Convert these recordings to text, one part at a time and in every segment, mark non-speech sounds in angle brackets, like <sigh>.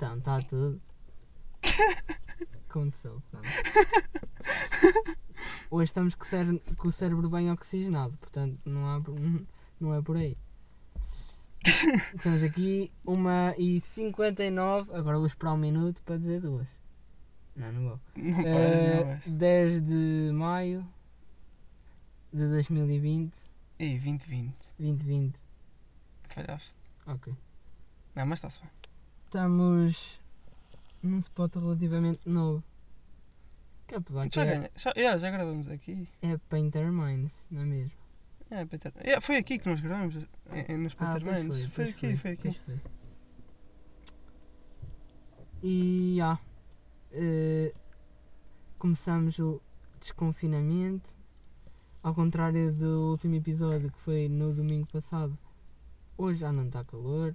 Então, está tudo. Aconteceu. pronto. Hoje estamos com o, cérebro, com o cérebro bem oxigenado, portanto não, há, não é por aí. Estamos aqui, 1h59, agora vou esperar um minuto para dizer duas. Não, não vou. Não pode, Eh, não vais. 10 de maio de 2020, Ei, 2020. 2020, Falhaste. ok. Não, mas está-se bem. Estamos num spot relativamente novo. Que apesar que Já, é, ganha, já, yeah, já gravamos aqui. é Painter Minds, não é mesmo? Yeah, Peter. Yeah, foi aqui que nós gravamos. eh, eh, Nos Ah, Peter pois Mans. foi, Foi, aqui, foi aqui. foi. E já. eh, começamos o desconfinamento. Ao contrário do último episódio que foi no domingo passado. Hoje já não está calor.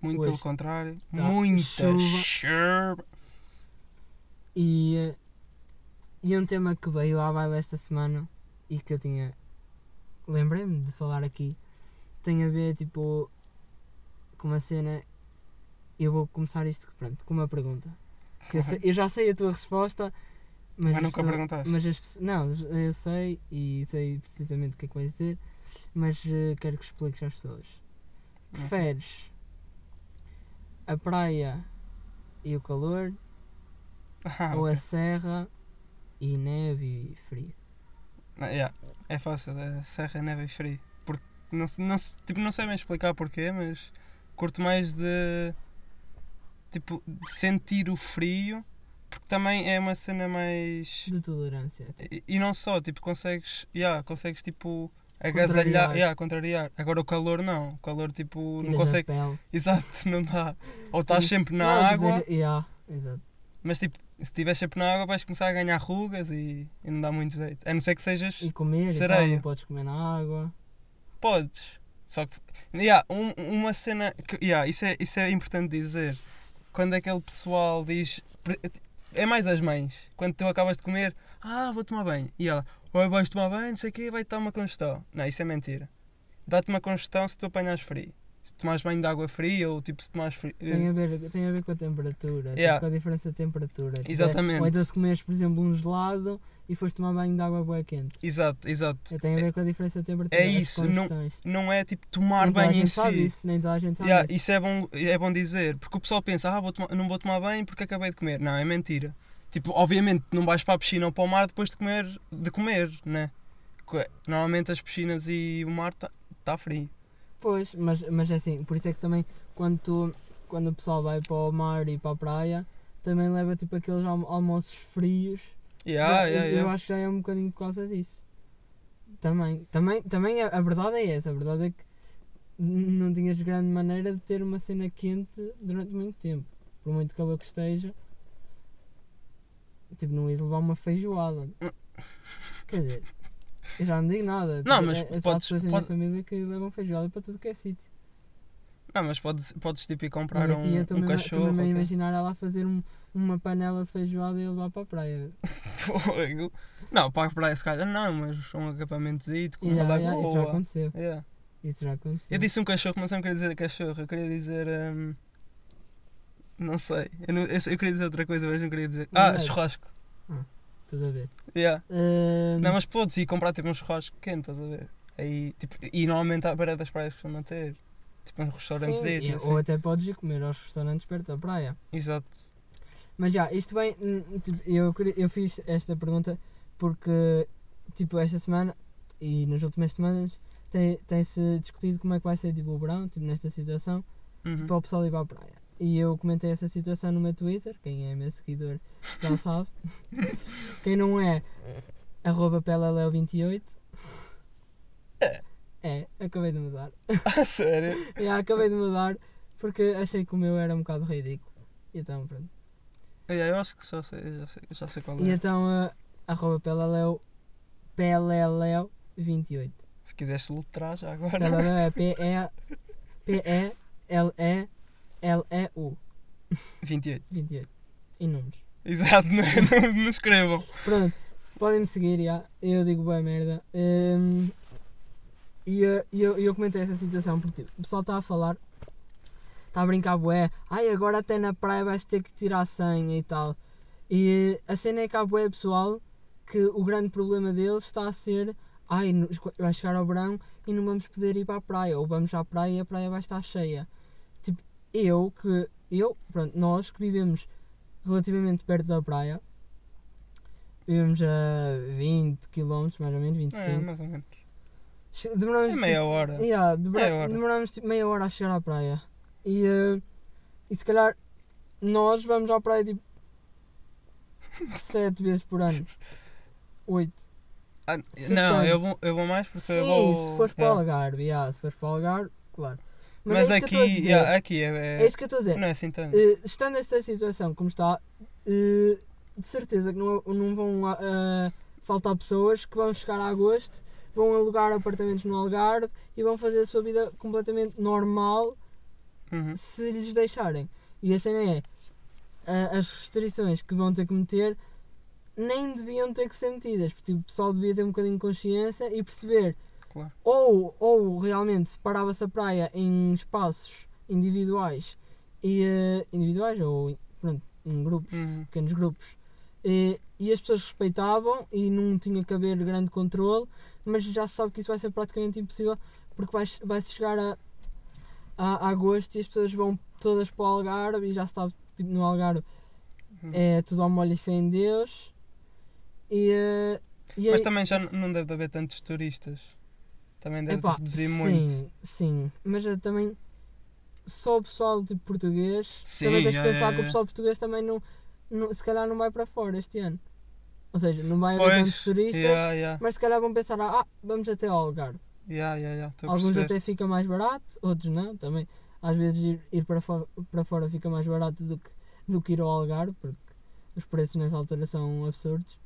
Muito Hoje pelo contrário. tá Muita chuva. chuva. E, e um tema que veio à baila esta semana e que eu tinha. Lembrei-me de falar aqui. Tem a ver tipo com uma cena. Eu vou começar isto pronto, com uma pergunta. Eu, sei- eu já sei a tua resposta, mas, Mas as nunca pessoas- perguntaste. mas as não, eu sei e sei precisamente o que é que vais dizer, mas eh, quero que expliques às pessoas. Preferes a praia e o calor <laughs> Ah, ou a ok. serra e neve e frio? Ah, yeah, É fácil, é serra, neve e frio. Porque não, não, tipo, não sei bem explicar porquê, mas curto mais de tipo de sentir o frio porque também é uma cena mais De tolerância. tipo. e, e não só, tipo, consegues, yeah, consegues tipo. Agasalhar, yeah, contrariar. Agora o calor não, o calor tipo não Tiras a consegue, exato, <laughs> não dá. Ou estás Sim. sempre na Não, água, deixa- yeah, exato. mas tipo, se estiveres sempre na água vais começar a ganhar rugas e, e não dá muito jeito. A não ser que sejas E comer e tal, Sereia. não podes comer na água. Podes. Só que. Yeah, um- uma cena. Que, yeah, isso, é, isso é importante dizer. Quando aquele pessoal diz. É mais as mães. Quando tu acabas de comer, ah, vou tomar banho. E ela, oi, vais tomar banho, não sei o quê, vai-te dar uma congestão. Não, isso é mentira. Dá-te uma congestão se tu apanhas frio. Se tomares banho de água fria ou tipo se tomares frio. Tem a ver, tem a ver com a temperatura, Yeah. com a diferença de temperatura. Tipo, é- Exatamente. Ou então se comeres, por exemplo, um gelado e foste tomar banho de água bué quente. Exato, exato. É, Tem a ver com a diferença de temperatura. É isso, não-. Não é tipo tomar nem toda a banho em gente sabe si. isso, nem toda a gente sabe Yeah, isso. isso é bom, é bom dizer, porque o pessoal pensa, ah, vou tomar- não vou tomar banho porque acabei de comer. Não, é mentira. Tipo, obviamente não vais para a piscina ou para o mar depois de comer, de comer, né? Normalmente as piscinas e o mar está tá frio. Pois, mas, mas é assim, por isso é que também quando, tu, quando o pessoal vai para o mar e para a praia, também leva tipo aqueles almo- almoços frios. Yeah, Já- yeah, eu, yeah. acho que já é um bocadinho por causa disso. Também, também, também a, a verdade é essa, a verdade é que não tinhas grande maneira de ter uma cena quente durante muito tempo. Por muito calor que esteja. Tipo, não ias levar uma feijoada. Quer dizer, eu já não digo nada. Não, Tipo, mas é, podes- pessoas da minha pode- família que levam feijoada para tudo que é sítio. Não, mas podes, podes tipo ir comprar um, tia, um cachorro. a imaginar ela a fazer um- uma panela de feijoada e levar para a praia. <laughs> Fogo. Não, para a praia se calhar não, mas um acampamentozinho com Yeah, uma yeah, isso já lagoa. aconteceu. Yeah. Isso já aconteceu. Eu disse um cachorro, mas não queria dizer cachorro, eu queria dizer. hum, não sei. Eu, não- eu- eu queria dizer outra coisa, mas não queria dizer. Ah, Verdade. churrasco. Estás a ver? Yeah. Ahm, Não, mas podes ir comprar tipo um churrasco quente, estás a ver? Aí, tipo, e normalmente à beira das praias costumam ter. Tipo um restaurante sim, e- assim. ou até podes ir comer aos restaurantes perto da praia. Exato. Mas já, isto bem, tipo, eu, eu fiz esta pergunta porque, tipo, esta semana e nas últimas semanas tem- tem-se discutido como é que vai ser tipo, o verão, tipo, nesta situação, Uhum. para o pessoal ir para a praia. E eu comentei essa situação no meu Twitter, quem é meu seguidor já <laughs> sabe. quem não é, arroba peleleo28. É. É, acabei de mudar. <laughs> Ah, sério? <laughs> Já, acabei de mudar porque achei que o meu era um bocado ridículo. E então, pronto. É, eu acho que já sei, já sei, já sei qual E é. então, uh, arroba peleleo, peleleo28. Se quiseres letrar já agora. Peleleo é P-E-L-E-L-E-L-E-U 28. 28. Em números. Exato, não, <laughs> não, não escrevam. Pronto, podem me seguir, já. Eu digo boa merda. Hum, e uh, e eu, eu comentei essa situação porque tipo, o pessoal está a falar. Está a brincar bué, ai agora até na praia vais ter que tirar a senha e tal. E a cena é que há bué pessoal que o grande problema deles está a ser ai, vai chegar ao verão e não vamos poder ir para a praia, ou vamos à praia e a praia vai estar cheia. Eu que, eu, pronto, nós que vivemos relativamente perto da praia, vivemos a 20 km, mais ou menos, 25. É, mais ou menos. Demoramos É meia tipo, hora. Yeah, demora- Meia hora. Demoramos tipo meia hora a chegar à praia. E, eh, e se calhar nós vamos à praia tipo <laughs> sete vezes por ano. Oito. Ah, se não, eu vou, eu vou mais porque Sim, eu vou. se fores para o. Algarve, yeah, se fores para o Algarve, claro. Mas, é isso aqui, dizer. yeah, aqui é, é- É isso que eu estou a dizer. não é assim tanto. Eh, estando essa situação como está, eh, de certeza que não, não vão ah, faltar pessoas que vão chegar a agosto, vão alugar apartamentos no Algarve e vão fazer a sua vida completamente normal Uhum. se lhes deixarem. E a cena é, as restrições que vão ter que meter nem deviam ter que ser metidas, porque tipo, o pessoal devia ter um bocadinho de consciência e perceber Claro. ou, ou realmente separava-se a praia em espaços individuais e eh, individuais ou pronto, em grupos, Uhum. pequenos grupos e, e as pessoas respeitavam e não tinha que haver grande controle mas já se sabe que isso vai ser praticamente impossível porque vai, vai chegar a, a, a agosto e as pessoas vão todas para o Algarve e já se sabe tipo, no Algarve Uhum. é tudo ao molho e fé em Deus e, eh, e Mas aí- também já não deve haver tantos turistas. Também deve Epá, reduzir sim, muito. Sim, mas eu também só o pessoal tipo português Sim, também tens de é, pensar é, que o é. pessoal português também não, não- se calhar não vai para fora este ano. Ou seja, não vai haver tantos turistas, Yeah, yeah, mas se calhar vão pensar, ah, vamos até ao Algarve. yeah, Alguns até fica mais barato, outros não, também. Às vezes ir, ir para, fora, para fora fica mais barato do que, do que ir ao Algarve, porque os preços nessa altura são absurdos.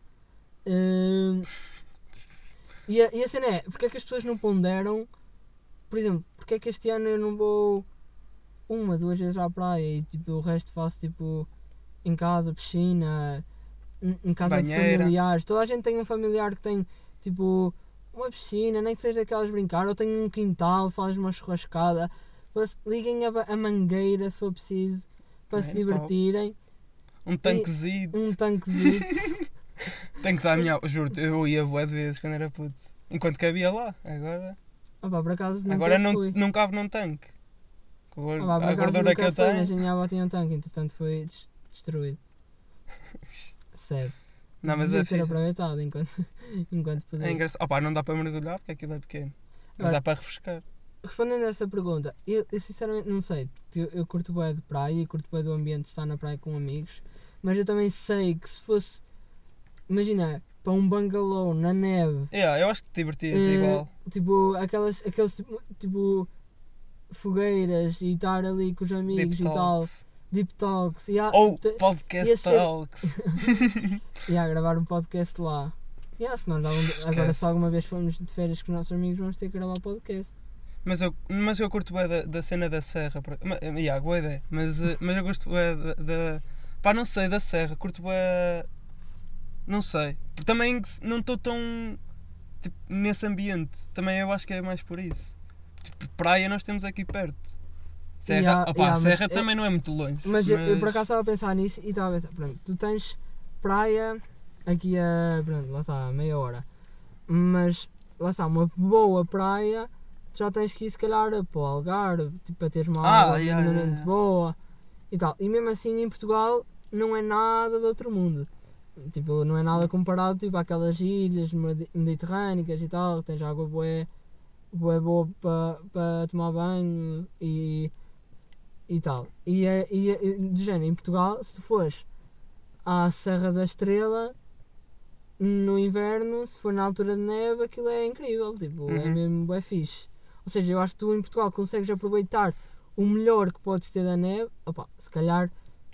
Hum, e, a, e a cena é, porque é que as pessoas não ponderam, por exemplo, porque é que este ano eu não vou uma, duas vezes à praia e tipo, o resto faço tipo em casa, piscina, em, casa Banheira. de familiares. Toda a gente tem um familiar que tem tipo uma piscina, nem que seja daquelas brincar, ou tem um quintal, faz uma churrascada. Liguem a, a mangueira se for preciso para É, se top. divertirem. Um tanquezinho. Um tanquezinho. <laughs> Tenho que dar a minha. Juro-te, eu ia bué de vezes quando era puto. Enquanto cabia lá. Agora, Opa, por acaso nunca agora não, fui. não cabe num tanque. Com a, Opa, por a acaso gordura que eu fui, tenho. mas a minha avó tinha um tanque, entretanto foi des- destruído. <laughs> Sério. Não, mas Devia é ter fixe. aproveitado enquanto, <laughs> enquanto podia. É engraçado. Opa, não dá para mergulhar porque aquilo é pequeno. Mas Agora- dá para refrescar. Respondendo a essa pergunta, eu, eu sinceramente não sei. Eu, eu curto bem de praia e curto bem do ambiente de estar na praia com amigos, mas eu também sei que se fosse, imagina, para um bungalow na neve, Yeah, eu acho que te divertias eh, igual. tipo, aquelas, aqueles tipo, tipo fogueiras e estar ali com os amigos Deep e tal, Talks. deep talks, há, Ou te- podcast ser- talks. <laughs> e há gravar um podcast lá. Há, se nós algum- agora se alguma vez formos de férias com os nossos amigos vamos ter que gravar podcast. Mas eu, mas eu curto bem da, da cena da serra. por- Ma, yeah, boa ideia. Mas, eh, mas eu gosto bem da, da. Pá, não sei, da serra. Curto bem. Não sei. Também não estou tão. Tipo, nesse ambiente. Também eu acho que é mais por isso. Tipo, praia nós temos aqui perto. Serra, Yeah, opá, yeah, mas serra é- também não é muito longe. Mas, eu, eu por acaso estava a pensar nisso e estava a pensar, pronto, tu tens praia aqui a, pronto, lá está, a meia hora. Mas, lá está, uma boa praia, tu já tens que ir se calhar para o Algarve, tipo, para teres uma Ah, água yeah. boa e tal. E mesmo assim em Portugal não é nada de outro mundo. Tipo, não é nada comparado tipo, àquelas ilhas medi- mediterrânicas e tal, que tens água bué, bué boa para pa tomar banho e, e tal. E, é, e, é- e de género, em Portugal, se tu fores à Serra da Estrela no inverno, se for na altura de neve, aquilo é incrível, tipo, é Uhum. mesmo bué fixe. Ou seja, eu acho que tu em Portugal consegues aproveitar o melhor que podes ter da neve, opa, se calhar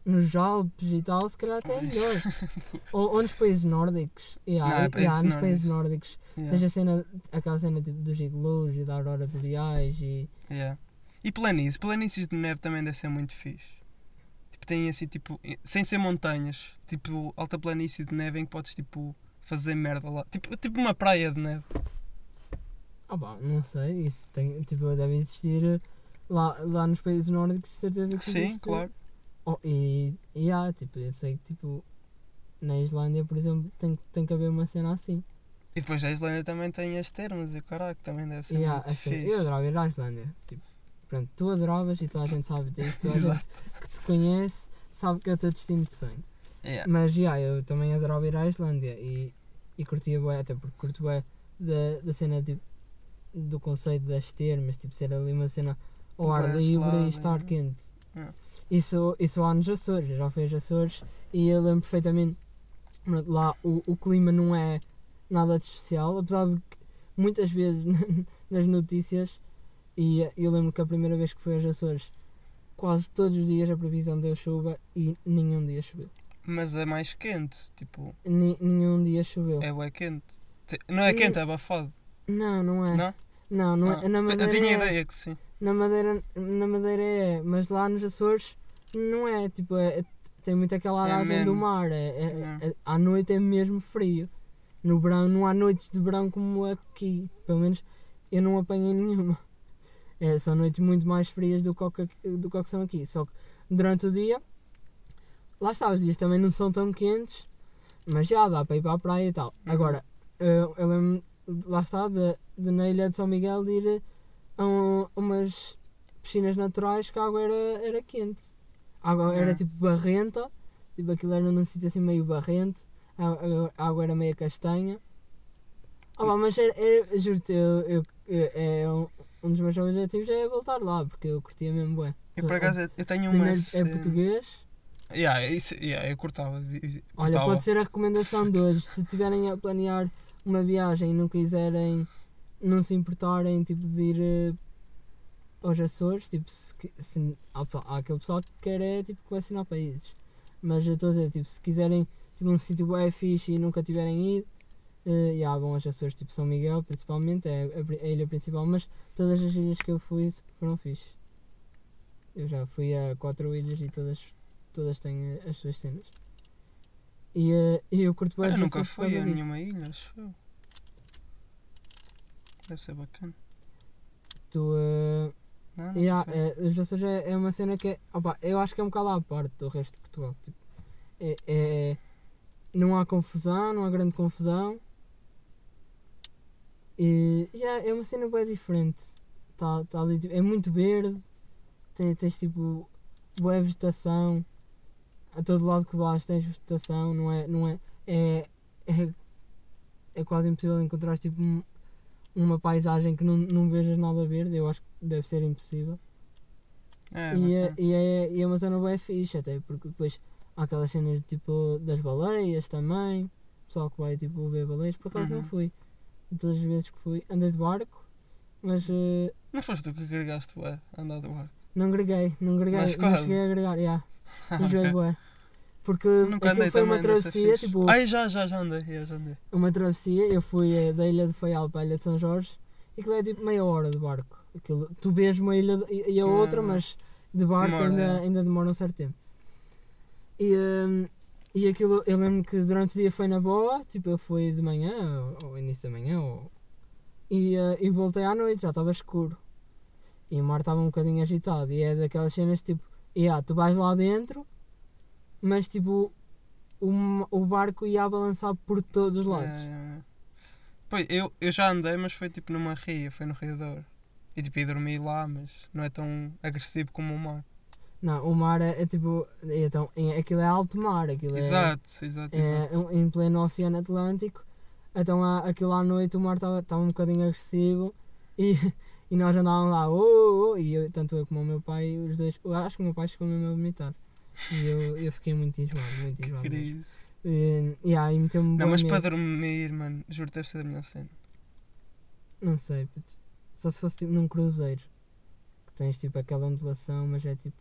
nos Alpes e tal, se calhar até é melhor. <laughs> ou, ou nos países nórdicos. Yeah, Não, é yeah, países nos países nórdicos. Yeah, Tens a cena, aquela cena tipo, dos iglus e da aurora boreais e... yeah. E planícies. Planícies de neve também deve ser muito fixe. Tipo, tem assim, tipo, sem ser montanhas. Tipo, alta planície de neve em que podes, tipo, fazer merda lá. Tipo, tipo uma praia de neve. Ah pá, não sei, isso tem, tipo, deve existir lá, lá nos países nórdicos, de certeza que Sim, existe. claro. Oh, e, e há, tipo, eu sei que tipo, na Islândia, por exemplo, tem, tem que haver uma cena assim. E depois a Islândia também tem as termas e o caralho, também deve ser E há, muito fixe. eu adorava ir à Islândia. Tipo, pronto, tu adoravas e toda a gente sabe disso, toda a <laughs> gente que te conhece sabe que é o teu destino de sonho. Yeah. Mas já, eu também adorava ir à Islândia e, e curtia bué, até porque curto bué da, da cena tipo, do conceito das termas, tipo ser ali uma cena ao ar Bué livre gelada, e estar né? quente. É. Isso, isso há nos Açores, eu já fui aos Açores e eu lembro perfeitamente, lá o, o clima não é nada de especial, apesar de que muitas vezes <laughs> nas notícias, e eu lembro que a primeira vez que fui aos Açores, quase todos os dias a previsão deu chuva e nenhum dia choveu. Mas é mais quente, tipo, Ni- nenhum dia choveu. é bué quente. Te- Não é quente, é abafado. Não, não é. Não? Não, não Ah, é. Na eu Madeira tinha é. ideia que sim. Na Madeira, na Madeira é, mas lá nos Açores não é. Tipo, é, é- tem muito aquela É aragem do mar. É, é- é- à noite é mesmo frio. No verão não há noites de verão como aqui. Pelo menos eu não apanhei nenhuma. São noites muito mais frias do que, do que são aqui. Só que durante o dia, lá está, os dias também não são tão quentes, mas já dá para ir para a praia e tal. Uhum. Agora, eu, eu lembro, lá está, de, de na ilha de São Miguel de ir a um- umas piscinas naturais que a água era, era quente. A água era tipo barrenta, tipo aquilo era num sítio assim meio barrente, a, a- água era meio castanha. Ah, pá, mas era, era- juro-te, eu, eu, eu- é um, um dos meus objetivos é voltar lá, porque eu curtia mesmo bem. Eu por acaso eu- tenho uma. É português. Yeah, isso, yeah, eu cortava. vi- Olha, cortava. pode ser a recomendação de hoje. Se tiverem a planear uma viagem e não quiserem, não se importarem tipo, de ir eh, aos Açores, tipo, se, se, há, há aquele pessoal que quer é, tipo, colecionar países. Mas eu estou a dizer, tipo, se quiserem tipo, um sítio bem fixe e nunca tiverem ido, eh, já vão aos Açores, tipo São Miguel, principalmente, é a, a ilha principal. Mas todas as ilhas que eu fui foram fixe. Eu já fui a quatro ilhas e todas, todas têm as suas cenas. E, e eu curto bem Eu nunca fui a nenhuma ilha, acho eu. Deve ser bacana. Tu, eh, Não, não yeah, eh, os Açores é, é uma cena que é, opa, eu acho que é um bocado à parte do resto de Portugal. Tipo, é, é- não há confusão, não há grande confusão. E yeah, é uma cena bem diferente. Tá, tá ali, tipo, é muito verde, tem, tens tipo boa vegetação, a todo lado que vais tens vegetação, não é, não é, é, é, é quase impossível encontrar tipo um- uma paisagem que não, não vejas nada verde, eu acho que deve ser impossível. É, e, é, e, é, e é uma zona bem fixe até, porque depois há aquelas cenas tipo das baleias também, pessoal que vai tipo ver baleias, por acaso não Uhum. fui. Todas as vezes que fui, andei de barco, mas eh, Não foste tu que agregaste ué, andar de barco? não greguei, não greguei, Mas não cheguei a agregar, yeah, <laughs> enjoei bué. Porque Nunca aquilo foi uma travessia, tipo, Ai, já, já, já andei, já, já andei. uma travessia, eu fui da ilha de Faial para a ilha de São Jorge e aquilo é tipo meia hora de barco. Aquilo, tu vês uma ilha e, a outra, mas de barco Demora, ainda, é. ainda demora um certo tempo. E, hum, e aquilo, eu lembro que durante o dia foi na boa, tipo eu fui de manhã, ou, ou início da manhã, ou, e, eh, e voltei à noite, já estava escuro. E o mar estava um bocadinho agitado. E é daquelas cenas tipo, yeah, tu vais lá dentro, mas tipo o, o barco ia a balançar por todos os lados. É. Pois, eu, eu já andei, mas foi tipo numa ria, foi no Rio Douro. E tipo, ia dormir lá, mas não é tão agressivo como o mar. Não, o mar é, é tipo. é Então, é- aquilo é alto mar, aquilo é, Exato, exato, é exato. um- em pleno Oceano Atlântico. Então, a- aquilo à noite o mar estava estava um bocadinho agressivo e, <laughs> e nós andávamos lá, oh, oh, e eu, tanto eu como o meu pai, os dois. eu acho que o meu pai chegou mesmo a vomitar. E eu, eu fiquei muito enjoado, muito Que enjoado. mesmo. crise. E, e aí meteu-me Não, mas para medo. dormir, mano, juro que deve ser a melhor cena. Não sei, puto. só se fosse tipo num cruzeiro. Que tens tipo aquela ondulação, mas é tipo.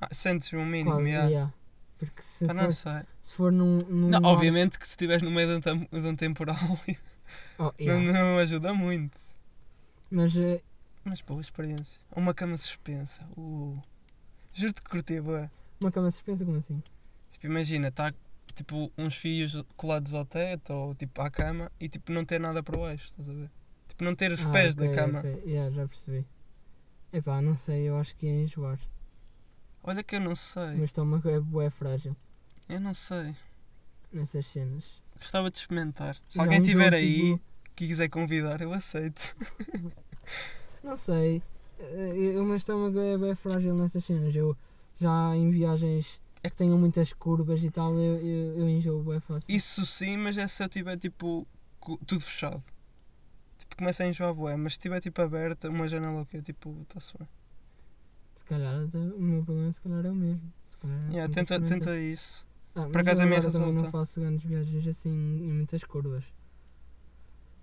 Ah, sentes um mínimo, Quase, yeah. yeah. Porque se Ah, não for, sei. se for num. num Não, mar- obviamente que se estiveres no meio de um, de um temporal <laughs> Oh, yeah. não, não ajuda muito. Mas eh, Mas boa experiência. Uma cama suspensa. Uh. Juro-te que curti, boa. Uma cama suspensa, como assim? Tipo, imagina, está tipo uns fios colados ao teto ou tipo à cama e tipo não ter nada por baixo, estás a ver? Tipo, não ter os Ah, pés ok, da cama. ok. Yeah, já percebi. Epá, não sei, eu acho que ia enjoar. Olha que eu não sei. O meu estômago é bué frágil Eu não sei. nessas cenas. Gostava de experimentar. Se Já alguém estiver aí tipo, que quiser convidar, eu aceito. Não sei. eh, O meu estômago é bem frágil nessas cenas. Eu já em viagens É que tenham muitas curvas e tal, eu, eu, eu enjoo bem fácil. Isso sim, mas é se eu tiver tipo tudo fechado. Tipo, começa a enjoar bué, mas se tiver tipo aberta, uma janela o quê? Tipo, está-se bem. Se calhar até, o meu problema se calhar é o mesmo. Se calhar, Yeah, tenta, tenta isso. Ah, Por acaso eu a minha também não resulta. faço grandes viagens assim em muitas curvas.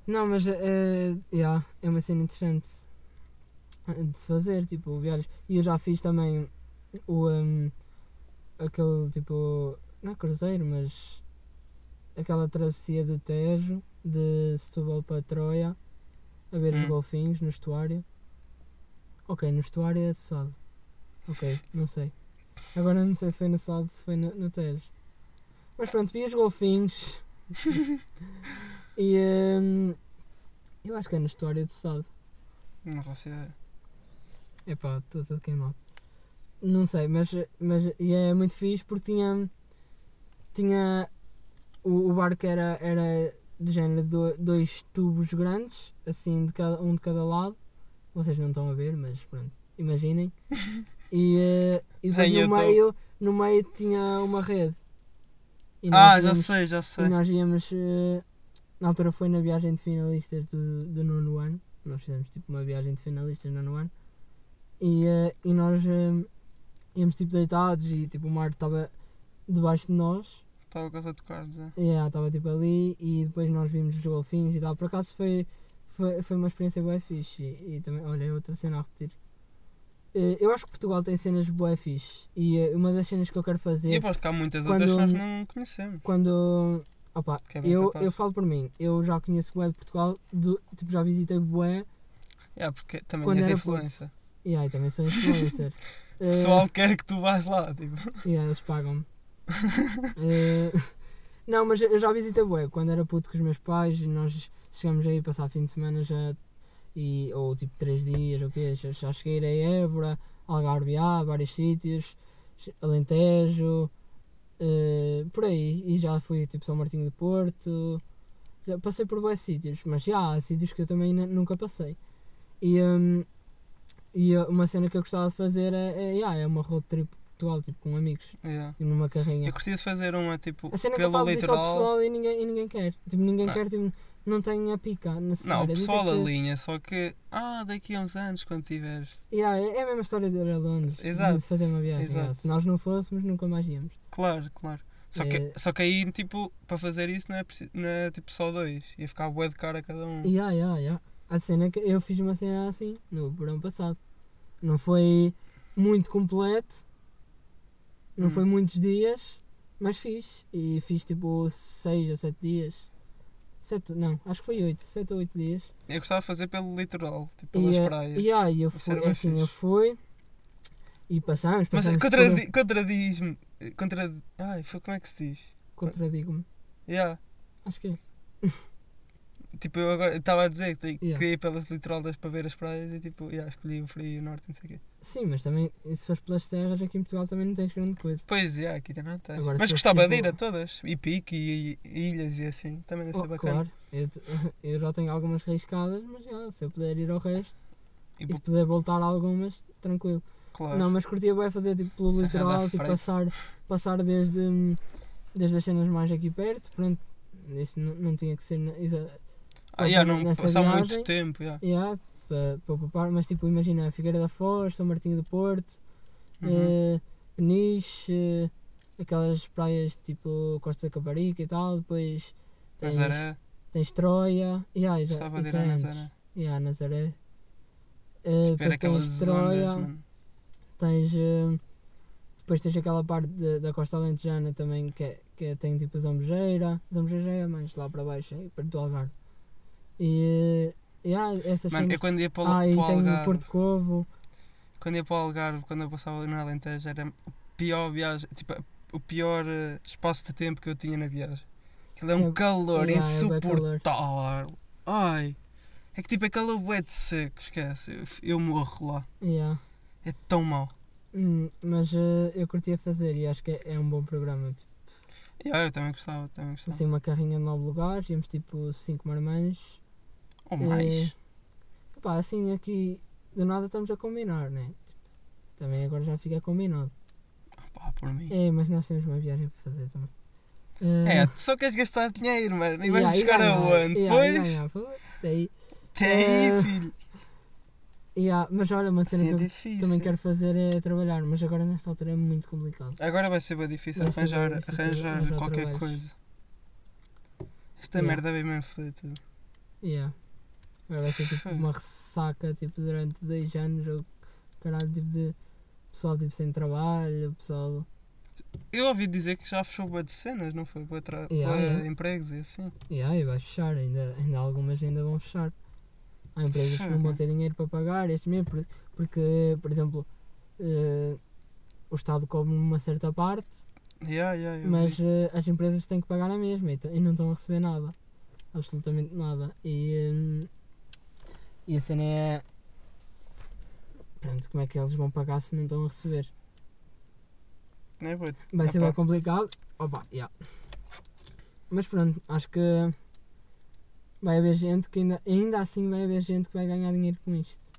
Não, mas é, yeah, é uma cena interessante de se fazer, tipo, viagens. E eu já fiz também o um, aquele tipo, não é cruzeiro, mas aquela travessia do Tejo de Setúbal para Troia a ver os Hum. golfinhos no estuário. Ok, no estuário é de Sado. Ok, não sei. Agora não sei se foi no Sado, se foi no, no Tejo. Mas pronto, vi os golfinhos. <laughs> e hum, eu acho que é no estuário de Sado. Não faço ideia. Epá, estou todo queimado. Não sei, mas, mas e é muito fixe porque tinha. Tinha. O, o barco era, era de género do, dois tubos grandes, assim, de cada, um de cada lado. Vocês não estão a ver, mas pronto, imaginem. <laughs> E, eh, e depois eu no tô. meio, no meio tinha uma rede. E Ah, nós já íamos- sei, já E sei. nós íamos. eh, na altura foi na viagem de finalistas do, do nono ano. Nós fizemos tipo uma viagem de finalistas no nono ano. E, eh, e nós íamos tipo deitados e tipo o mar estava debaixo de nós. Estava quase a tocar-nos, é. E yeah, estava tipo ali e depois nós vimos os golfinhos e tal. Por acaso foi, foi, foi uma experiência bem fixe. E, e também, olha, é outra cena a repetir. Eh, eu acho que Portugal tem cenas bué fixe. E eh, uma das cenas que eu quero E fazer aposto que há muitas Quando- outras que nós não conhecemos. quando. Opa, é eu, capaz. eu falo por mim, eu já conheço bué de Portugal, do, tipo, já visitei bué Yeah, porque também Quando és era influência. e também sou influencer. <laughs> O pessoal quer que tu vás lá, tipo. yeah, eles pagam-me. Eh, <laughs> não, mas eu já visitei bué, quando era puto com os meus pais nós chegamos aí passar fim de semana já, e, ou tipo 3 dias, ou quê, já, já cheguei a Évora, Algarve, A, vários sítios, Alentejo, eh, por aí, e já fui tipo São Martinho do Porto, já passei por vários sítios, mas já há sítios que eu também nu- nunca passei. E, hum, e uma cena que eu gostava de fazer é, é, yeah, é uma road trip Portugal, tipo com amigos, Yeah. tipo, numa carrinha. Eu curtia de fazer uma tipo A cena que eu falo disso ao pessoal e ninguém, e ninguém quer. Tipo, ninguém Não. quer, tipo, não tem a pica necessária. Não, o Dizem pessoal que- alinha, só que. Ah, daqui a uns anos, quando tiver. Yeah, é é a mesma história de ir a Londres, Exato, de fazer uma viagem. exato. yeah. Se nós não fôssemos, nunca mais íamos. Claro, claro. Só que, É. só que aí, tipo, para fazer isso não é, não é tipo só dois. Ia ficar bué de cara a cada um. Yeah, yeah, yeah. A cena é que eu fiz uma cena assim no verão passado. Não foi muito completo, não Hum. foi muitos dias, mas fiz. E fiz tipo 6 ou 7 dias. Sete, não, acho que foi 8, 7 ou 8 dias. Eu gostava de fazer pelo litoral, tipo, pelas e, eh, praias. e eu Isso fui, bem assim, eu fui e passamos, Mas contradi contradiz-me. Contra... Ai, foi como é que se diz? por, contradigo-me. Yeah. Acho que é. <laughs> Tipo, eu agora estava a dizer que Yeah. queria ir pelas litoral das para ver as praias e tipo, yeah, escolhi o frio e o norte, não sei o quê. Sim, mas também, se fores pelas terras, aqui em Portugal também não tens grande coisa. Pois, yeah, aqui também não tem. Agora, Mas gostava de ir a tipo- todas. E pique e, e ilhas e assim. Também deve ser Oh, bacana. claro, eu, <laughs> eu já tenho algumas riscadas, mas já, se eu puder ir ao resto. E, E se puder voltar a algumas, tranquilo. claro. Não, mas curtia bem fazer tipo pelo Serra litoral, tipo, passar, passar desde, desde as cenas mais aqui perto, pronto. Isso não, não tinha que ser na, ah, yeah, não passar muito tempo. Yeah. yeah, para, para poupar, mas tipo, imagina Figueira da Foz, São Martinho do Porto, Uhum. eh, Peniche, eh, aquelas praias tipo Costa da Caparica e tal, depois tens, Nazaré. tens Troia, yeah, já, Gostava de ir a. Nazaré. Yeah, Nazaré. Ver depois tens Troia, mano. tens. eh, depois tens aquela parte de- da Costa Alentejana também que, é, que é- tem tipo Zambujeira. Zambujeira é mais lá para baixo, é, perto do Algarve. E. eh, yeah, essas Mano, eu cenas. quando ia para, o- Ah, e para o tem o Algarve, Porto Covo. quando ia para o Algarve, quando eu passava no Alentejo, era o pior viagem, tipo, o pior eh, espaço de tempo que eu tinha na viagem. Aquilo é um É- calor yeah, é bué calor. insuportável. Ai, É que tipo aquela bué de seco, esquece. Eu, eu morro lá. Yeah. É tão mau. Hum, mas eh, eu curtia fazer e acho que é, é um bom programa. Tipo, Yeah, eu também gostava, também gostava. assim, uma carrinha de 9 lugares, íamos tipo 5 marmães. Ou mais. Eh, pá, assim aqui do nada estamos a combinar, né? Também agora já fica combinado. Pá, por mim. É, mas nós temos uma viagem para fazer também. Eh, É, tu só queres gastar dinheiro, mano. E vais yeah, buscar aonde? yeah, e Pois. pô, daí. Que aí, Eh, filho. Yeah, mas olha, uma cena Sim, que é eu difícil. também quero fazer é trabalhar, mas agora nesta altura é muito complicado. Agora vai ser bem difícil Vai arranjar, bem difícil arranjar, arranjar qualquer trabalhos. coisa. Esta Yeah. merda vem mesmo tudo. Yeah. Agora vai ser tipo uma ressaca tipo, durante dois anos ou caralho tipo de pessoal tipo sem trabalho, pessoal. Eu ouvi dizer que já fechou boa de cenas, não foi? Boa tra... Yeah, empregos e assim. Yeah, e vai fechar, ainda, ainda algumas ainda vão fechar. Há empresas que não vão ter dinheiro para pagar, este mesmo, por- porque, por exemplo, eh, o Estado cobre uma certa parte, Yeah, mas eh, as empresas têm que pagar a mesma e, e não estão a receber nada. Absolutamente nada. E, hum, e a cena é. Pronto, como é que eles vão pagar se não estão a receber? Não é, bué? Vai ser bem complicado. Opa, yeah. Mas pronto, acho que vai haver gente que ainda, ainda assim vai haver gente que vai ganhar dinheiro com isto.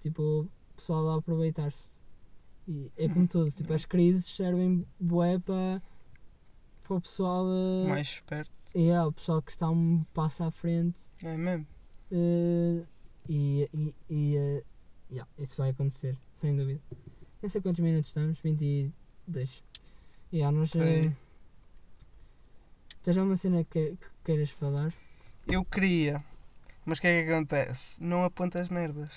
Tipo, o pessoal a aproveitar-se. E é como tudo, tipo, as crises servem bué para para o pessoal. eh, Mais esperto. yeah, o pessoal que está um passo à frente. É mesmo. eh, e e, e eh, yeah, isso vai acontecer, sem dúvida. Nem sei quantos minutos estamos, 22. Yeah, nós. Eh, Tens alguma cena que, que queiras falar? Eu queria. Mas o que é que acontece? Não aponta as merdas.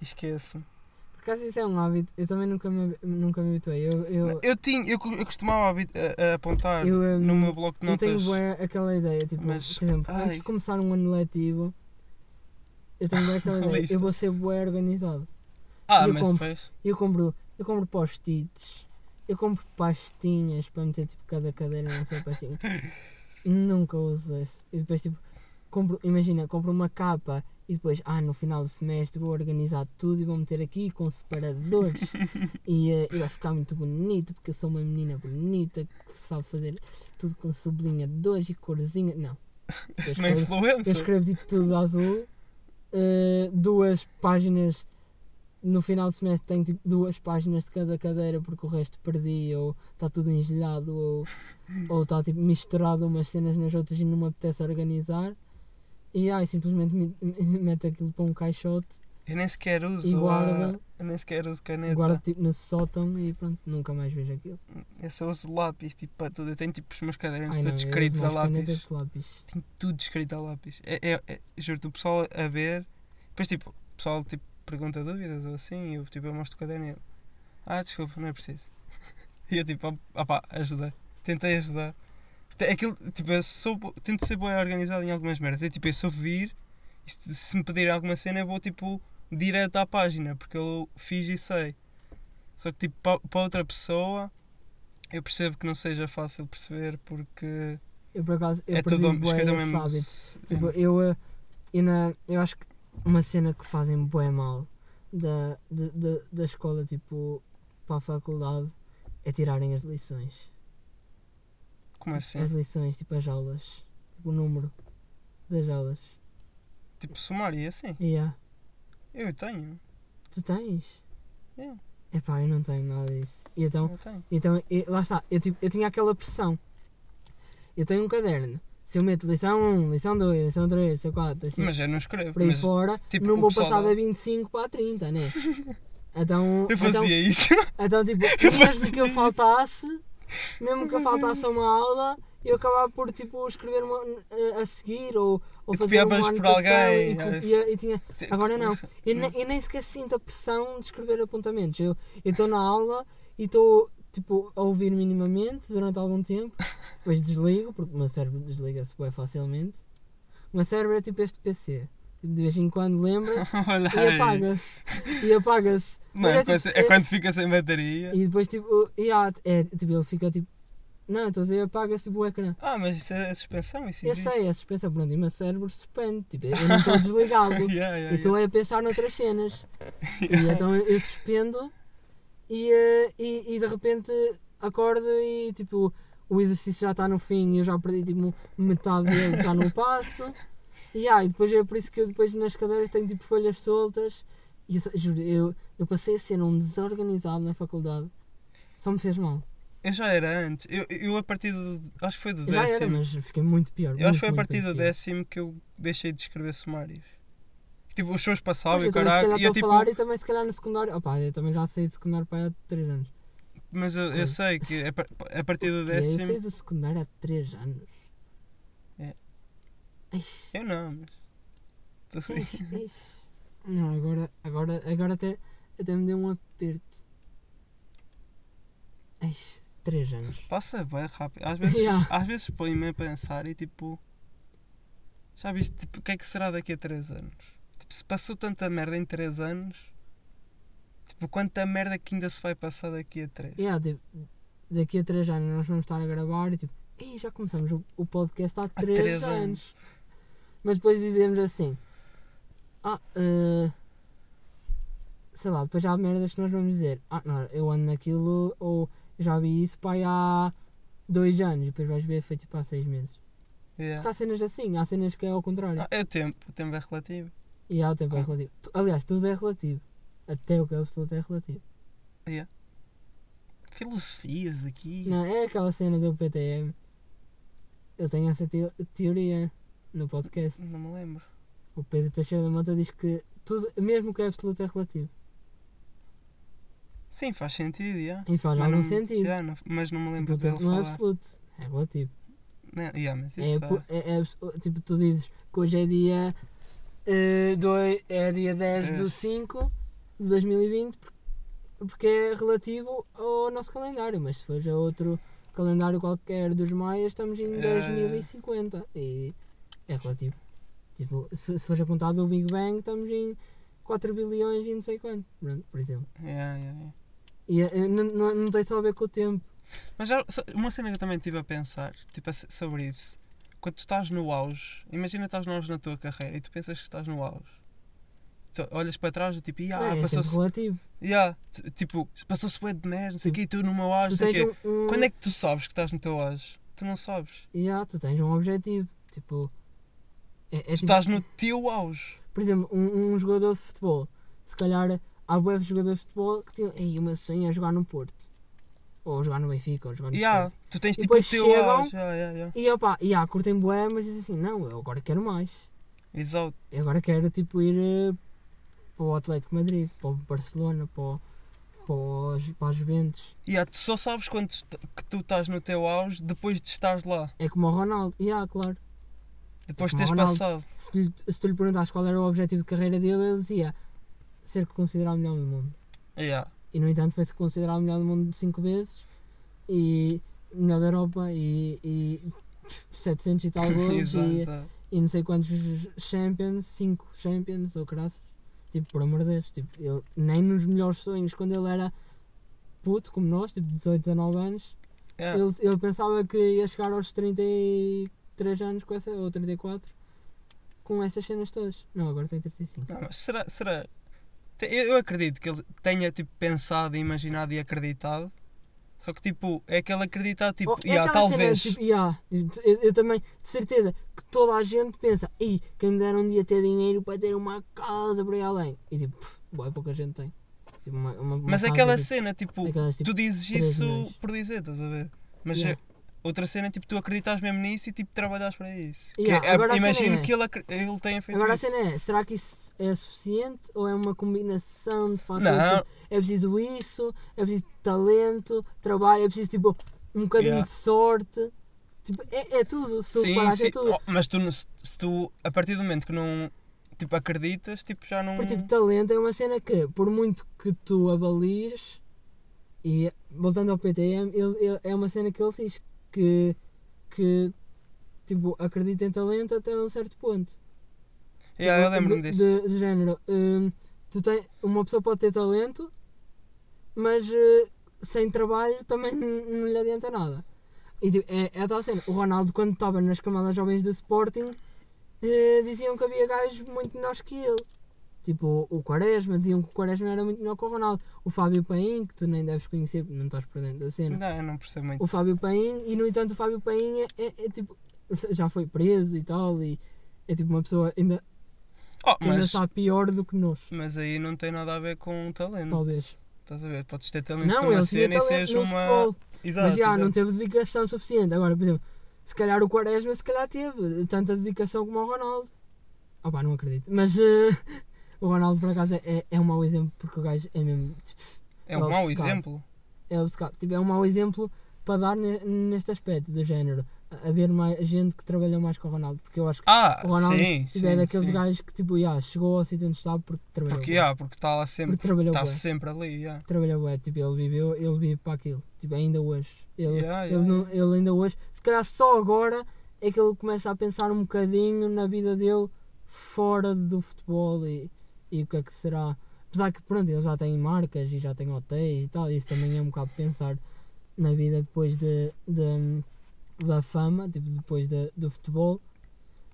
Esqueço-me. Por acaso isso é um hábito, eu também nunca me, nunca me habituei. Eu, eu, Eu, tinha, eu, eu costumava a, a apontar eu, hum, no meu bloco de eu tenho notas. bué aquela ideia, tipo, Mas, por exemplo, ai. antes de começar um ano letivo, eu tenho bué aquela <laughs> ideia, eu vou ser bué organizado. Ah, eu mas compro. depois. Eu compro, eu compro post-its, eu compro pastinhas para meter tipo cada cadeira na sua pastinha. <laughs> Nunca uso esse. E depois tipo, compro, imagina, compro uma capa e depois, ah, no final do semestre vou organizar tudo e vou meter aqui com separadores <laughs> e, eh, e vai ficar muito bonito porque eu sou uma menina bonita que sabe fazer tudo com sublinhadores e corzinha. Não. Eu Isso não é escrevo- eu influencer. escrevo tipo tudo azul, eh, duas páginas. No final do semestre tenho tipo duas páginas de cada cadeira porque o resto perdi, ou está tudo engelhado, ou <laughs> ou está tipo misturado umas cenas nas outras e não me apetece organizar. E ai, simplesmente me- <laughs> me- meto aquilo para um caixote Eu nem sequer uso. e a- guarda, Eu nem sequer uso caneta. guardo tipo no sótão e pronto, nunca mais vejo aquilo. Eu só uso lápis, tipo, para tudo. Eu tenho tipo os meus cadernos Ai todos eu escritos a lápis. lápis. Tenho tudo escrito a lápis. É, é, é, juro-te, o pessoal a ver. Depois, tipo, o pessoal tipo, pergunta dúvidas ou assim. E eu, tipo, eu mostro o caderno e ele. Ah, desculpa, não é preciso. <laughs> E eu, tipo, ah pá, ajudei. Tentei ajudar. Aquilo, tipo, eu sou, tento ser bem organizado em algumas merdas. Eu, tipo, eu sou vir. Se, se me pedirem alguma cena, eu vou, tipo, direto à página. Porque eu fiz e sei. Só que, tipo, para outra pessoa. Eu percebo que não seja fácil perceber porque Eu por acaso, eu é perdi tudo bué esse mesmo. hábito. Tipo, eu, eh, eu, na, eu acho que uma cena que fazem bué mal da, de, de- da escola, tipo, para a faculdade, é tirarem as lições. Como Tipo, assim? As lições, tipo as aulas. Tipo, o número das aulas. Tipo, sumário e assim? Yeah. Eu tenho. Tu tens? Yeah. Epá, eu não tenho nada disso. E então, Eu tenho. então e- lá está, eu, tipo, eu tinha aquela pressão. Eu tenho um caderno. Se eu meto lição 1, lição 2, lição 3, lição 4, assim, Mas eu não escrevo. por aí Mas fora, tipo, não vou passar da 25 para a 30, né? <laughs> Então, eu fazia então, isso. então tipo, <laughs> Eu mesmo que eu isso. faltasse, mesmo que eu Eu faltasse a uma aula, eu acabava por tipo escrever uma, a- a seguir ou, ou fazer uma anotação alguém, e, é. copia, e tinha Agora não. Eu, Sim. ne- eu nem sequer sinto a pressão de escrever apontamentos. Eu estou na aula e estou tipo, a ouvir minimamente durante algum tempo, <laughs> depois desligo, porque o meu cérebro desliga-se bem facilmente. O meu cérebro é tipo este PC. De vez em quando lembra-se <laughs> e apaga-se. E apaga-se. Não, é, é quando, tipo- é quando fica sem bateria. E depois tipo, e há- é, tipo ele fica tipo Não, estou a dizer, apaga-se tipo, o ecrã. Ah, mas isso é suspensão, isso Eu existe. sei, é suspensão, pronto, e o meu cérebro suspende. Tipo, eu não estou <laughs> desligado. Yeah, yeah, Eu estou yeah. a pensar noutras cenas. <laughs> E então eu suspendo e, eh, e, e de repente acordo e tipo o exercício já está no fim e eu já perdi tipo metade dele, já não passo. E, ah, e depois é por isso que eu depois nas cadeiras tenho tipo folhas soltas. E eu, só- juro, eu, eu passei a ser um desorganizado na faculdade. Só me fez mal. Eu já era antes. Eu, eu a partir do. Acho que foi do Eu já era, décimo. mas fiquei muito pior. Eu acho muito, que foi a partir do décimo que eu deixei de escrever sumários. Tipo, os shows passavam e o caralho. E eu, estou tipo, a falar e também se calhar no secundário. Opa, eu também já saí de secundário para há 3 anos. Mas eu, eu sei que a, a partir do <laughs> O quê? Eu décimo. saí do secundário há 3 anos. É. Eish. Eu não, mas. Tu. Eish, eish. Não, agora, agora, agora até, até me deu um aperto. Eish, 3 anos. Passa bem rápido. Às vezes, Yeah. às vezes põe-me a pensar e tipo. Já viste? Tipo, o que é que será daqui a 3 anos? Tipo, se passou tanta merda em 3 anos. Tipo, quanta merda que ainda se vai passar daqui a 3? Yeah, tipo, daqui a 3 anos nós vamos estar a gravar e tipo, Ei, já começamos o, o podcast há 3 três anos. anos. Mas depois dizemos assim, ah, eh, sei lá, depois já há merdas que nós vamos dizer, ah, não, eu ando naquilo, ou já vi isso pai há 2 anos, depois vais ver, foi tipo há 6 meses. Porque Yeah. há cenas assim, há cenas que é ao contrário. Ah, é o tempo, o tempo é relativo. E há o tempo é Ah. relativo. Tu- Aliás, tudo é relativo. Até o que é absoluto é relativo. Filosofias aqui. Não, é aquela cena do PTM. Eu tenho essa teo- teoria no podcast. Não me lembro. O Pedro Teixeira da Mota diz que tudo, mesmo o que é absoluto é relativo. Sim, faz sentido, yeah. E faz Mas algum não- sentido. yeah, não- mas não me Tipo, lembro o dele não é falar. absoluto, é relativo. Não, yeah, mas É, isso po- é, é abs- tipo, tu dizes que hoje é dia, eh, doi- é dia 10 É. do 5 de 2020 por- porque é relativo ao nosso calendário, mas se for a outro calendário qualquer dos maias estamos em É. 10.050 e é relativo. Tipo, se, se fores a contar do Big Bang estamos em 4 bilhões e não sei quanto, por exemplo. Yeah, yeah, yeah. E eh, não, não, não tem só a ver com o tempo. Mas já, uma cena que eu também estive a pensar tipo, sobre isso. Quando tu estás no auge, imagina estás no auge na tua carreira e tu pensas que estás no auge. Tu olhas para trás e tipo, Não, ah, é sempre passou-se. relativo. Yeah, tipo, passou-se bué de merda, não sei o quê, tu no meu auge, não sei um, um, Quando é que tu sabes que estás no teu auge? Tu não sabes. Yeah, tu tens um objetivo. Tipo. É, é tu tipo, estás no teu auge. Por exemplo, um, um jogador de futebol. Se calhar há web jogadores de futebol que tinham. Ei, o meu sonho é jogar no Porto. Ou jogar no Benfica, ou jogar no Yeah, Sporting. tu tens E tipo o depois teu chegam-. Yeah, yeah, yeah. E opa, yeah, curtem bué, mas dizem assim: não, eu agora quero mais. Exato. Eu agora quero tipo ir eh, para o Atlético de Madrid, para o Barcelona, para, o, para, os, para as Juventus. Yeah, tu só sabes quando que tu estás no teu auge depois de estares lá. É como o Ronaldo. Yeah, claro. Depois de como teres Ronaldo. passado. Se, se tu lhe perguntas qual era o objetivo de carreira dele, ele dizia ser considerado o melhor do mundo. Yeah. E no entanto foi-se considerado o melhor do mundo cinco vezes e melhor da Europa e, e <laughs> 700 e tal <laughs> gols e, e não sei quantos Champions, 5 Champions ou graças. Tipo, por amor de Deus, tipo, ele, nem nos melhores sonhos, quando ele era puto como nós, tipo 18, 19 anos, Yeah. ele, ele pensava que ia chegar aos 33 anos com essa, ou 34 com essas cenas todas. Não, agora tem 35. Não, será, será? Eu, acredito que ele tenha tipo, pensado, imaginado e acreditado. Só que tipo, é aquele acreditar tipo, Oh, é yeah, aquela cena, talvez. tipo, yeah, eu, eu também, de certeza, que toda a gente pensa, Ei, quem me dera um dia ter dinheiro para ter uma casa por aí além. E tipo, boa, pouca gente tem. Tipo, uma, uma, uma mas casa, aquela tipo, cena, tipo, aquelas, tipo, tu dizes isso milhões. por dizer, estás a ver? Mas Yeah. É- outra cena, tipo, tu acreditas mesmo nisso e tipo, trabalhas para isso. Que Yeah, é- agora a cena imagino é- que ele, ele tenha feito Agora a isso. cena é, será que isso é suficiente ou é uma combinação de fatores? Não. Tipo, é preciso isso, é preciso talento, trabalho, é preciso tipo um bocadinho Yeah. de sorte. Tipo, é, é tudo, se tu Sim, reparares, sim. é tudo. Oh, mas tu, se tu, a partir do momento que não tipo, acreditas, tipo, já não. Porque tipo, talento é uma cena que, por muito que tu avalies, e voltando ao PTM, ele, ele- é uma cena que ele diz que, que tipo, acredita em talento até um certo ponto. Yeah, eu Tipo, lembro-me de- disso. De, de género, hum, tu tem, uma pessoa pode ter talento, mas eh, sem trabalho também não lhe adianta nada. E tipo, é, é a tal cena. O Ronaldo, quando estava nas camadas jovens do Sporting, eh, diziam que havia gajos muito melhores que ele. Tipo, o Quaresma, diziam que o Quaresma era muito melhor que o Ronaldo. O Fábio Paim, que tu nem deves conhecer, não estás por dentro da cena. Não, eu não percebo muito. O Fábio Paim, e no entanto, o Fábio Paim é, é- é tipo, já foi preso e tal, e é tipo uma pessoa ainda, Oh, que ainda mas, está pior do que nós, mas aí não tem nada a ver com talento. talvez. Estás a ver? Podes ter talento Não, numa cena e talento seres uma. futebol. Exato. mas já exato. não teve dedicação suficiente. Agora, por exemplo, se calhar o Quaresma se calhar teve tanta dedicação como o Ronaldo. Opá, não acredito. Mas eh, <laughs> o Ronaldo por acaso é, é um mau exemplo porque o gajo é mesmo. tipo, É um é mau obcecado. exemplo. É obcecado. Tipo, é um mau exemplo para dar ne- neste aspecto do género. Haver mais gente que trabalha mais com o Ronaldo. Porque eu acho que Ah, o Ronaldo sim, tipo, sim. é daqueles sim. gajos que tipo, yeah, chegou ao sítio onde está porque trabalhou. Porque, bué. ah, porque está lá sempre. Está sempre ali. Yeah. Trabalhou bué. Tipo, ele viveu, ele vive para aquilo. Tipo, ainda hoje. Ele, Yeah, Ele, yeah, não- ele ainda hoje, se calhar só agora é que ele começa a pensar um bocadinho na vida dele fora do futebol e, e o que é que será. Apesar que pronto, ele já tem marcas e já tem hotéis e tal, isso também é um bocado pensar na vida depois de, de- da fama, tipo depois de- do futebol.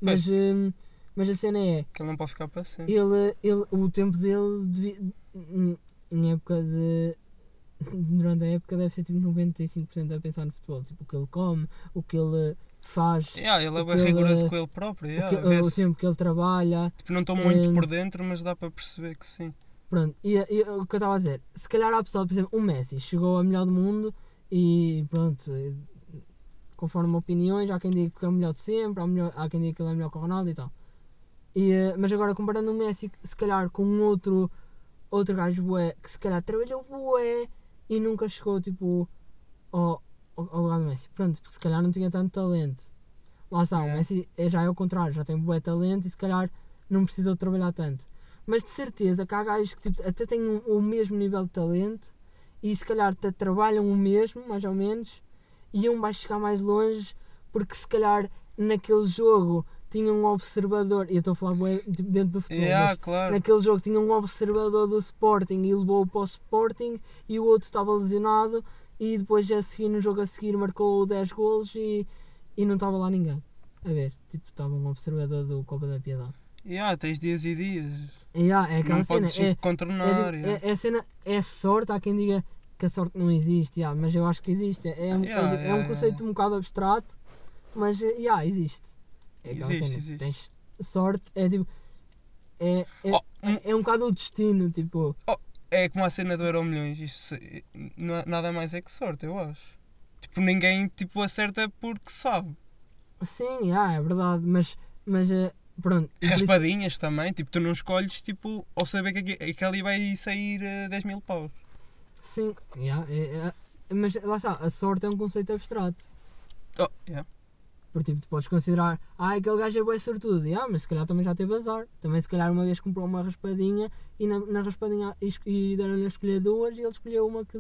Mas, hum, mas a cena é, Que ele não pode ficar para sempre. ele, ele, o tempo dele devi- em- em época de. <laughs> Durante a época deve ser tipo 95% a pensar no futebol. Tipo o que ele come, o que ele faz, Yeah, ele é o bem que ele- rigoroso com ele próprio. o, Yeah, que- o tempo que ele trabalha. Tipo, não estou muito Hum. por dentro, mas dá para perceber que sim. Pronto, e, e o que eu estava a dizer, se calhar há pessoal, por exemplo, o Messi chegou a melhor do mundo e pronto, e, conforme opiniões, há quem diga que é o melhor de sempre, há, melhor, há quem diga que ele é melhor que o Ronaldo e tal. E, eh, mas agora comparando o Messi, se calhar com um outro, outro gajo bué, que se calhar trabalhou bué e nunca chegou tipo ao, ao, lugar do Messi. Pronto, porque se calhar não tinha tanto talento. Lá está, o É. Messi é, já é o contrário, já tem bué talento e se calhar não precisou trabalhar tanto. Mas de certeza que há gajos que tipo, até têm um- o mesmo nível de talento e se calhar até trabalham o mesmo, mais ou menos, e um vai chegar mais longe porque se calhar naquele jogo tinha um observador, e eu estou a falar tipo, dentro do futebol, Yeah, mas claro. naquele jogo tinha um observador do Sporting e levou-o para o Sporting e o outro estava lesionado e depois a seguir no jogo a seguir marcou 10 golos e, e não estava lá ninguém. A ver, tipo, estava um observador do Copa da Piedade. Yeah, tens dias e dias. E, ah, é aquela não cena, podes é, contornar. é, yeah. é, é cena, é sorte, há quem diga que a sorte não existe, yeah, mas eu acho que existe. É, um- Yeah, é, é um yeah, conceito um bocado abstrato, mas yeah, existe. É aquela Existe, cena, existe. tens sorte, é tipo. É, é, Oh, um- é, é um bocado o destino, tipo. É como a cena do Euro Milhões. Isso não nada mais é que sorte, eu acho. Tipo, ninguém tipo, acerta porque sabe. Sim, yeah, é verdade, mas, mas eh, pronto. por isso- Raspadinhas também, tipo, tu não escolhes tipo, ao saber que, aqui- que ali vai sair eh, 10 mil paus. Sim, yeah, é- é- mas lá está, a sorte é um conceito abstrato. Oh, yeah. Porque tipo, tu podes considerar, ah, aquele gajo é bem sortudo, yeah, mas se calhar também já teve azar. Também se calhar uma vez comprou uma raspadinha e na, na raspadinha es- e deram-lhe a escolher duas e ele escolheu uma que,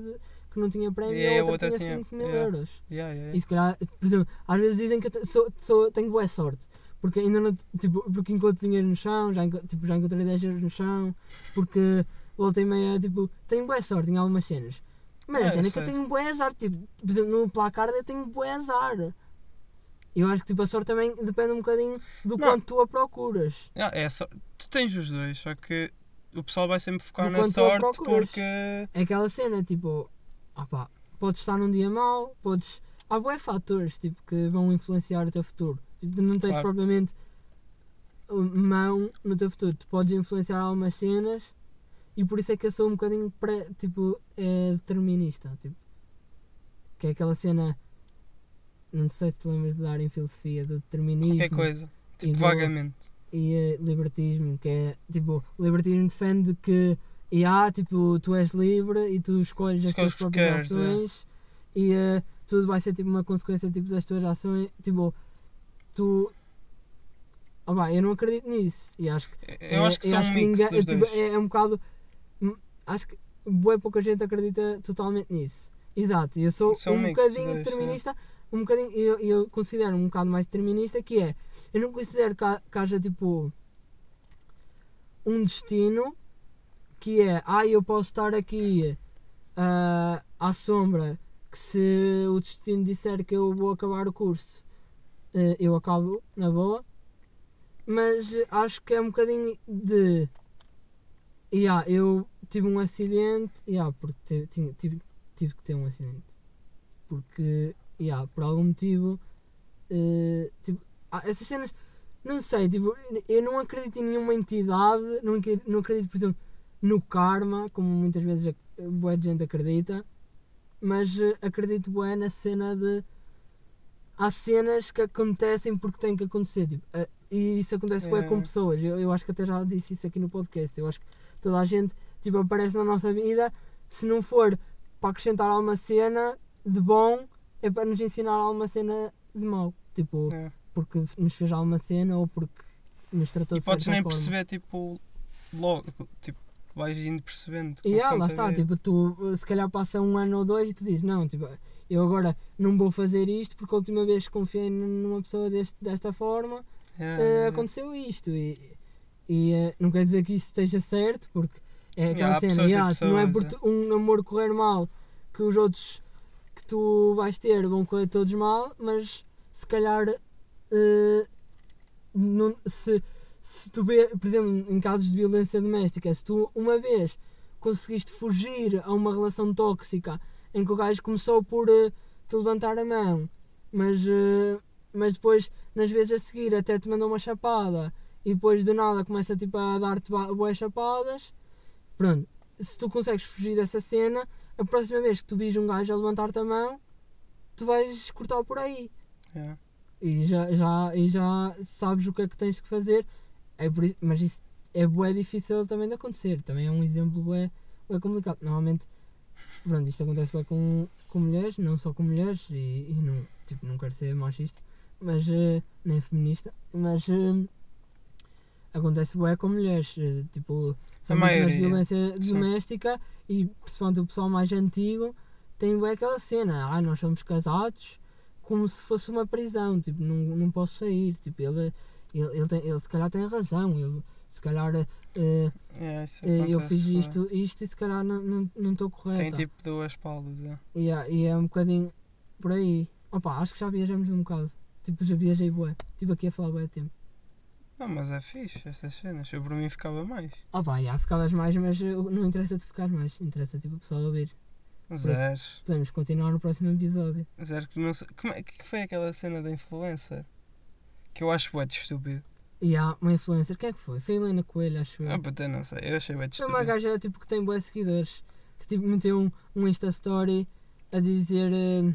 que não tinha prémio E e a a outra, outra tinha tinha- 5 mil yeah. euros. Yeah, yeah, E se calhar, por exemplo, às vezes dizem que eu sou, sou, tenho boa sorte. Porque ainda não, tipo, porque encontro dinheiro no chão, já, tipo, já encontrei 10 euros no chão, porque voltei meia, tipo, tenho boa sorte em algumas cenas. Mas a É, cena é que eu tenho boa azar, tipo, por exemplo, no placar eu tenho boa azar. Eu acho que tipo, a sorte também depende um bocadinho do Não. quanto tu a procuras. Yeah, é só, tu tens os dois, só que o pessoal vai sempre focar Do na sorte porque. É aquela cena, tipo, opá, podes estar num dia mau, podes. Há bué fatores tipo, que vão influenciar o teu futuro. Tipo, tu não tens Claro. propriamente mão no teu futuro. Tu podes influenciar algumas cenas e por isso é que eu sou um bocadinho pré, tipo, é, determinista. Tipo, que é aquela cena. Não sei se te lembras de dar em filosofia do determinismo qualquer coisa. Tipo, do- vagamente. e eh, libertismo, que é tipo, o libertismo defende que e há, tipo, tu és livre e tu escolhes as Escolhes tuas que próprias queres, é. ações e eh, tudo vai ser tipo uma consequência tipo, das tuas ações. Tipo, tu. Ah, pá, eu não acredito nisso. E acho que, Eu é- acho que eu são um mix ninguém- dos tipo, é, é um bocado. hum, Acho que boa pouca gente acredita totalmente nisso. Exato, e eu sou São um mix bocadinho dois, determinista, um bocadinho, eu, eu considero um bocado mais determinista que é, eu não considero que, que haja tipo um destino que é, ah, eu posso estar aqui ah, à sombra que se o destino disser que eu vou acabar o curso, eh, eu acabo na boa. Mas acho que é um bocadinho de. Yeah, eu tive um acidente, yeah, porque tinha- tive, tive que ter um acidente. Porque, yeah, por algum motivo, eh, tipo, essas cenas, não sei, tipo, eu não acredito em nenhuma entidade, não, acre- não acredito, por exemplo, no karma, como muitas vezes a boa gente acredita, mas eh, acredito bué na cena de há cenas que acontecem porque têm que acontecer tipo, eh, e isso acontece É. com pessoas eu, eu acho que até já disse isso aqui no podcast eu acho que toda a gente tipo, aparece na nossa vida se não for para acrescentar alguma cena de bom é para nos ensinar alguma cena de mau tipo, É. porque nos fez alguma cena ou porque nos tratou E de podes certa nem forma. perceber, tipo, logo, tipo, vais indo percebendo. E ah, consoante lá está, tipo, tu se calhar passa um ano ou dois e tu dizes, não, tipo, eu agora não vou fazer isto porque a última vez que confiei numa pessoa deste, desta forma é. aconteceu isto. E, e eh, não quer dizer que isso esteja certo, porque é aquela Yeah, cena, pessoas e yeah, tu não é por pessoas, um namoro correr mal que os outros que tu vais ter vão correr todos mal, mas se calhar eh, não- se, se tu vê, por exemplo, em casos de violência doméstica, se tu uma vez conseguiste fugir a uma relação tóxica em que o gajo começou por eh, te levantar a mão, mas, eh, mas depois nas vezes a seguir até te mandou uma chapada e depois do nada começa tipo, a dar-te boas chapadas, pronto, se tu consegues fugir dessa cena, a próxima vez que tu vis um gajo a levantar-te a mão, tu vais cortar por aí É. e já, já, e já sabes o que é que tens que fazer. É por isso, mas isso é bué difícil também de acontecer. Também é um exemplo bué, bué complicado. Normalmente, pronto, isto acontece bué com, com mulheres, não só com mulheres, e, e não, tipo, não quero ser machista, mas, eh, nem feminista, mas eh, acontece bué com mulheres. eh, tipo, são vítimas de violência sim. doméstica e principalmente o pessoal mais antigo tem bué aquela cena, ah, nós somos casados como se fosse uma prisão, tipo, não, não posso sair, tipo, ele, ele, ele, tem, ele se calhar tem razão, ele se calhar eh, eu fiz isto, isto e se calhar não estou estou Tem tipo duas paulas, é. E, é- e é um bocadinho por aí. Opa, acho que já viajamos um bocado. Tipo, já viajei bué. Tipo aqui a falar bué tempo. Não, mas é fixe estas cenas. Eu por mim ficava mais. Opa, já ficavas mais, mas não interessa de ficar mais. Interessa tipo o pessoal ouvir. Zero. Podemos continuar no próximo episódio. Zero que não sei. Como é que foi aquela cena da influencer? Que eu acho bué estúpido. E há uma influencer, quem é que foi? Foi a Helena Coelho, acho eu. Ah, até não sei. Eu achei bué de Foi uma estúpido. gaja tipo, que tem boas seguidores que tipo, meteu um, um Insta Story a dizer eh,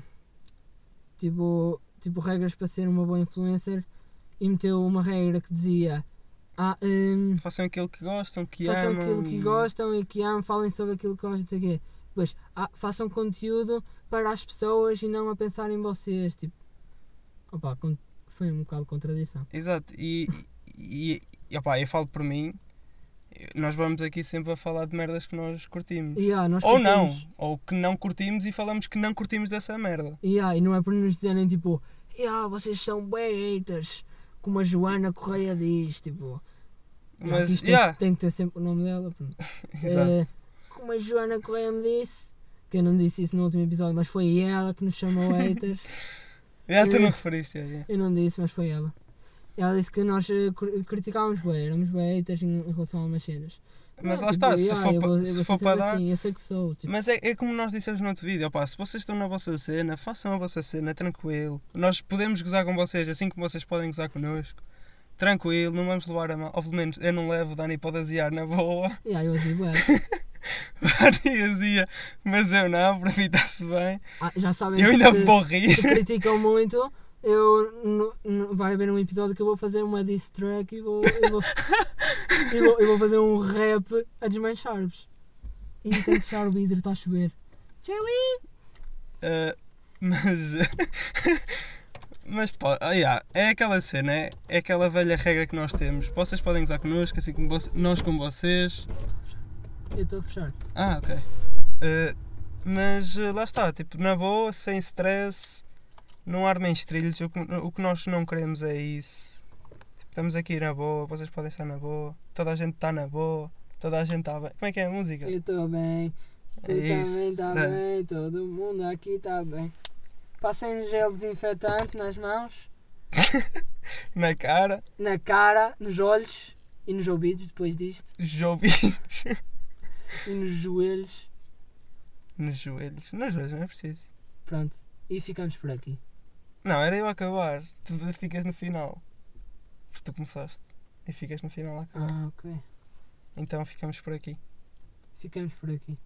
tipo, tipo regras para ser uma boa influencer e meteu uma regra que dizia ah, hum, Façam aquilo que gostam, que façam amam. aquilo que gostam e que amam, falem sobre aquilo que gostam, não sei o quê. Depois, ah, façam conteúdo para as pessoas e não a pensar em vocês. Tipo, opa, foi um bocado de contradição. Exato. E, e, e opá, eu falo por mim. Nós vamos aqui sempre a falar de merdas que nós curtimos. E, ah, nós Ou não. curtimos. Ou que não curtimos e falamos que não curtimos dessa merda. Yeah, e não é por nos dizerem tipo, yeah, vocês são bem haters, como a Joana Correia diz, tipo. Mas, isto yeah. tem, tem que ter sempre o nome dela. pronto. <laughs> Exato. Eh, como a Joana Correia me disse, que eu não disse isso no último episódio, mas foi ela que nos chamou haters. <laughs> Já tu eh, não referiste, já, já. eu não disse, mas foi ela. Ela disse que nós eh, cri- criticávamos bem, éramos bem haters em, em relação a umas cenas. Mas Não, lá tipo, está, se for, pa- vou- se for para dar. assim, eu sei que sou. Tipo, Mas é, é como nós dissemos no outro vídeo, opá, se vocês estão na vossa cena, façam a vossa cena, tranquilo. Nós podemos gozar com vocês, assim como vocês podem gozar connosco. Tranquilo, não vamos levar a mal. Ou pelo menos eu não levo, o Dani pode aziar na boa. <laughs> yeah, eu digo, "Ué." O Dani azia, mas eu não, para mim está-se bem. Ah, já sabem Eu que ainda se- me se criticam muito, eu no- no- vai haver um episódio que eu vou fazer uma diss track e vou, eu vou, <laughs> eu vou, eu vou fazer um rap a desmanchar-vos. E tenho que fechar o vidro, está a chover. Chewie! Uh, <laughs> mas. mas pá, ah, yeah, é aquela cena, é, é aquela velha regra que nós temos. Vocês podem gozar connosco, assim como voce- nós com vocês. Eu estou a fechar. Ah, ok. Uh, mas lá está, tipo, na boa, sem stress, não armem estrilhos. O que, o que nós não queremos é isso. Tipo, estamos aqui na boa, vocês podem estar na boa, toda a gente está na boa, toda a gente está bem. Como é que é a música? Eu estou bem. Tu É também está Dá. bem, todo mundo aqui está bem. Passem gel desinfetante nas mãos, <laughs> Na cara, na cara, nos olhos e nos ouvidos depois disto. joelhos. <laughs> E nos joelhos. Nos joelhos. Nos joelhos não é preciso. Pronto. E ficamos por aqui. Não, era eu a acabar. Tu ficas no final. Porque tu começaste. E ficas no final a acabar. Ah, ok. Então ficamos por aqui. Ficamos por aqui.